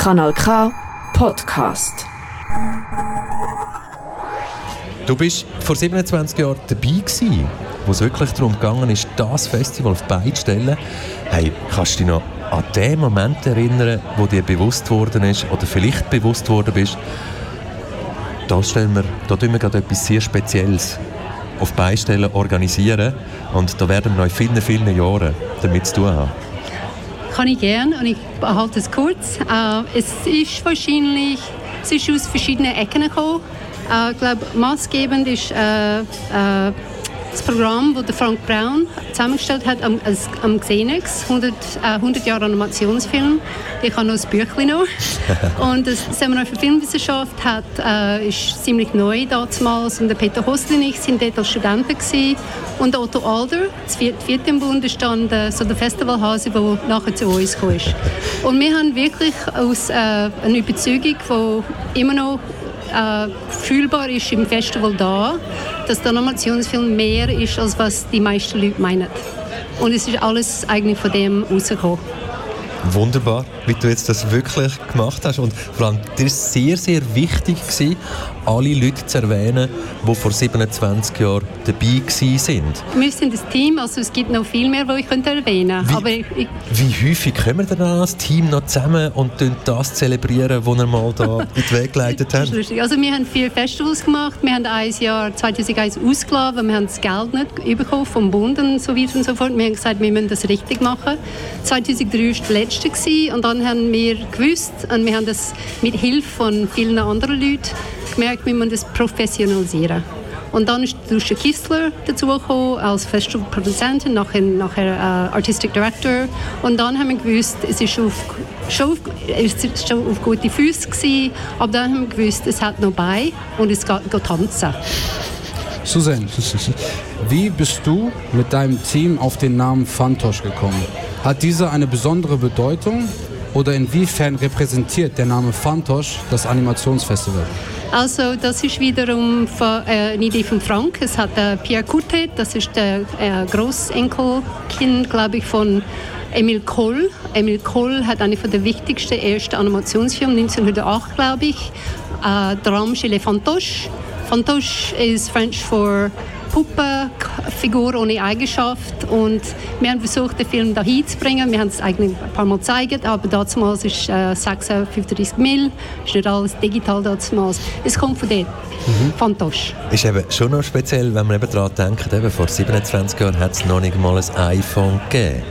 Kanal K Podcast. Du bist vor 27 Jahren dabei gewesen, wo es wirklich darum gegangen ist, das Festival auf die stellen. Hey, kannst du dich noch an den Moment erinnern, wo dir bewusst worden ist oder vielleicht bewusst worden bist, da stellen wir, da tun wir gerade etwas sehr Spezielles auf Beistellen organisieren und da werden wir noch in vielen, vielen Jahren damit zu tun haben. Kann ich gerne und ich halte es kurz. Äh, es ist wahrscheinlich, es ist aus verschiedenen Ecken gekommen. Äh, ich glaube, maßgebend ist äh, äh das Programm, das Frank Brown zusammengestellt hat am, am Xenex, 100, äh, 100 Jahre Animationsfilm. Ich habe noch das Büchlein noch. und das Seminar für Filmwissenschaft hat, äh, ist ziemlich neu damals und der Peter Hostli und ich sind dort als Studenten gewesen. und Otto Alder, das vierte im Bund, ist dann der, so der Festivalhase, der nachher zu uns kam. Und wir haben wirklich aus äh, einer Überzeugung, die immer noch äh, fühlbar ist im Festival da, dass der Animationsfilm mehr ist, als was die meisten Leute meinen. Und es ist alles eigentlich von dem rausgekommen. Wunderbar, wie du jetzt das wirklich gemacht hast. Und vor allem, dir ist sehr, sehr wichtig alle Leute zu erwähnen, die vor 27 Jahren dabei sind. Wir sind ein Team, also es gibt noch viel mehr, die ich erwähnen könnte. Wie, ich, wie häufig kommen wir dann als Team noch zusammen und das zelebrieren, was wir mal da in den Weg geleitet haben? Also wir haben vier Festivals gemacht. Wir haben ein Jahr 2001 ausgeladen, weil wir haben das Geld nicht bekommen vom Bund und so weiter und so fort. Wir haben gesagt, wir müssen das richtig machen. 2003 war das letzte und dann haben wir gewusst und wir haben das mit Hilfe von vielen anderen Leuten gemerkt, wie man das professionalisieren. Und dann ist Lucia Kistler dazugekommen als Festivalproduzentin, nachher, nachher uh, Artistic Director. Und dann haben wir gewusst, es ist auf, schon, auf, es ist schon auf gute Füße gewesen, aber dann haben wir gewusst, es hat noch bei und es geht, geht tanzen. Susanne, wie bist du mit deinem Team auf den Namen Fantosch gekommen? Hat dieser eine besondere Bedeutung oder inwiefern repräsentiert der Name Fantosch das Animationsfestival? Also das ist wiederum von, äh, eine Idee von Frank. Es hat äh, Pierre Coutet, das ist der äh, Großenkelkind, glaube ich, von Emil Kohl. Emil Kohl hat eine von der wichtigsten ersten Animationsfilme 1908, glaube ich. Äh, Drame chez les Fantoches. Fantoche ist French for Puppe, Figur ohne Eigenschaft. Und wir haben versucht, den Film dahin zu bringen. Wir haben es eigentlich ein paar Mal gezeigt, aber damals ist äh, 36 Mill, ist nicht alles digital damals. Es kommt von dort. Mhm. Fantastisch. Ist eben schon noch speziell, wenn man eben daran denkt, eben vor 27 Jahren hat es noch nicht mal ein iPhone gegeben.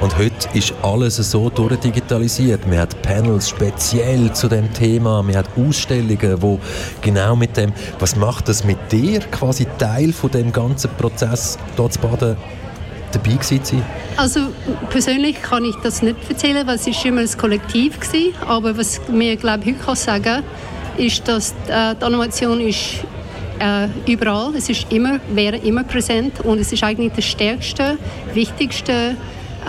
Und heute ist alles so durchdigitalisiert. Man hat Panels speziell zu dem Thema, man hat Ausstellungen, wo genau mit dem, was macht das mit dir, quasi Teil von dem ganzen Prozess dort zu baden, dabei gewesen Also persönlich kann ich das nicht erzählen, weil es ist immer ein Kollektiv war. Aber was mir glaube heute kann sagen, ist, dass äh, die Animation ist äh, überall. Es ist immer, wäre immer präsent und es ist eigentlich das stärkste, wichtigste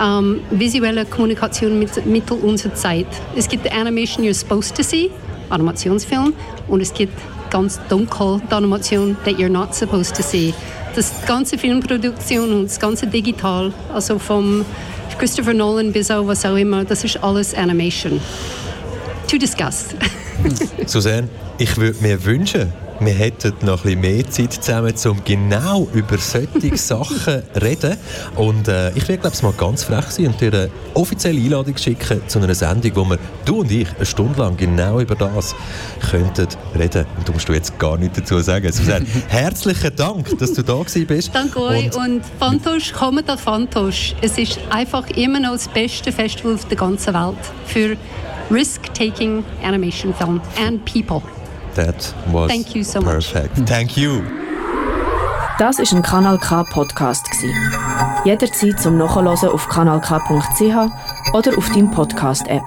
ähm, visuelle Kommunikation mit Mittel unserer Zeit. Es gibt Animation You're Supposed to See, Animationsfilm, und es gibt ganz dunkel die Animation That You're Not Supposed to See. Das ganze Filmproduktion und das ganze Digital, also vom Christopher Nolan bis auch was auch immer, das ist alles Animation. To discuss. Susanne, ich würde mir wünschen, wir hätten noch ein bisschen mehr Zeit zusammen, um genau über solche Sachen zu reden. Und äh, ich werde, glaube ich, mal ganz frech sein und dir eine offizielle Einladung schicken zu einer Sendung, wo wir, du und ich, eine Stunde lang genau über das könnten reden. Und du musst du jetzt gar nichts dazu sagen. Susanne, herzlichen Dank, dass du da bist. Danke euch. Und, und Fantosch, kommt an Fantosch. Es ist einfach immer noch das beste Festival auf der ganzen Welt für risk-taking animation film and people. That was Thank you so perfect. Much. Thank you. Das ist ein Kanal K Podcast Jederzeit zum Nachhören auf kanalk.ch oder auf deinem Podcast App.